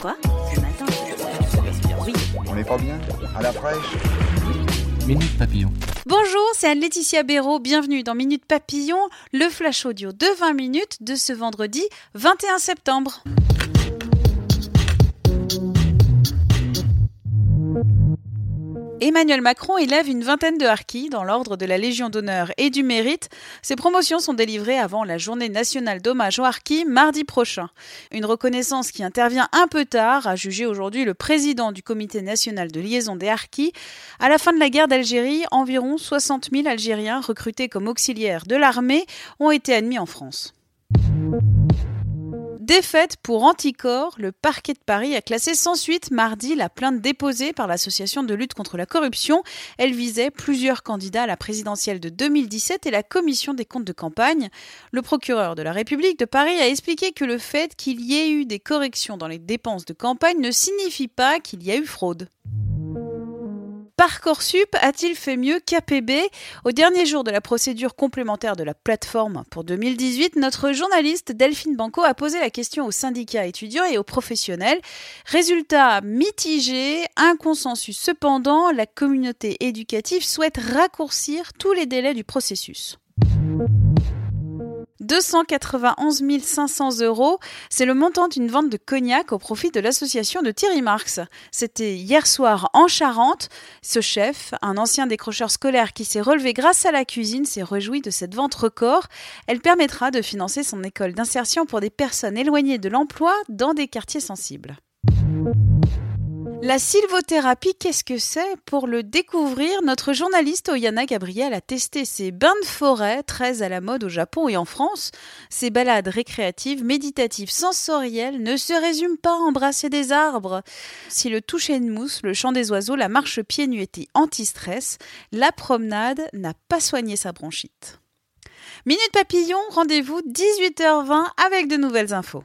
Quoi Ce matin Oui. On n'est pas bien À la fraîche Minute Papillon. Bonjour, c'est Anne-Laetitia Béraud. Bienvenue dans Minute Papillon, le flash audio de 20 minutes de ce vendredi 21 septembre. Emmanuel Macron élève une vingtaine de harkis dans l'ordre de la Légion d'honneur et du mérite. Ces promotions sont délivrées avant la journée nationale d'hommage aux harkis mardi prochain. Une reconnaissance qui intervient un peu tard, a jugé aujourd'hui le président du comité national de liaison des harkis. À la fin de la guerre d'Algérie, environ 60 000 Algériens recrutés comme auxiliaires de l'armée ont été admis en France. Défaite pour Anticor, le parquet de Paris a classé sans suite mardi la plainte déposée par l'association de lutte contre la corruption. Elle visait plusieurs candidats à la présidentielle de 2017 et la commission des comptes de campagne. Le procureur de la République de Paris a expliqué que le fait qu'il y ait eu des corrections dans les dépenses de campagne ne signifie pas qu'il y a eu fraude. Parcoursup a-t-il fait mieux qu'APB Au dernier jour de la procédure complémentaire de la plateforme pour 2018, notre journaliste Delphine Banco a posé la question aux syndicats étudiants et aux professionnels. Résultat mitigé, un consensus cependant, la communauté éducative souhaite raccourcir tous les délais du processus. 291 500 euros, c'est le montant d'une vente de cognac au profit de l'association de Thierry Marx. C'était hier soir en Charente. Ce chef, un ancien décrocheur scolaire qui s'est relevé grâce à la cuisine, s'est réjoui de cette vente record. Elle permettra de financer son école d'insertion pour des personnes éloignées de l'emploi dans des quartiers sensibles. La sylvothérapie, qu'est-ce que c'est Pour le découvrir, notre journaliste Oyana Gabriel a testé ces bains de forêt très à la mode au Japon et en France. Ces balades récréatives, méditatives, sensorielles ne se résument pas à embrasser des arbres. Si le toucher de mousse, le chant des oiseaux, la marche pieds nus anti-stress, la promenade n'a pas soigné sa bronchite. Minute Papillon, rendez-vous 18h20 avec de nouvelles infos.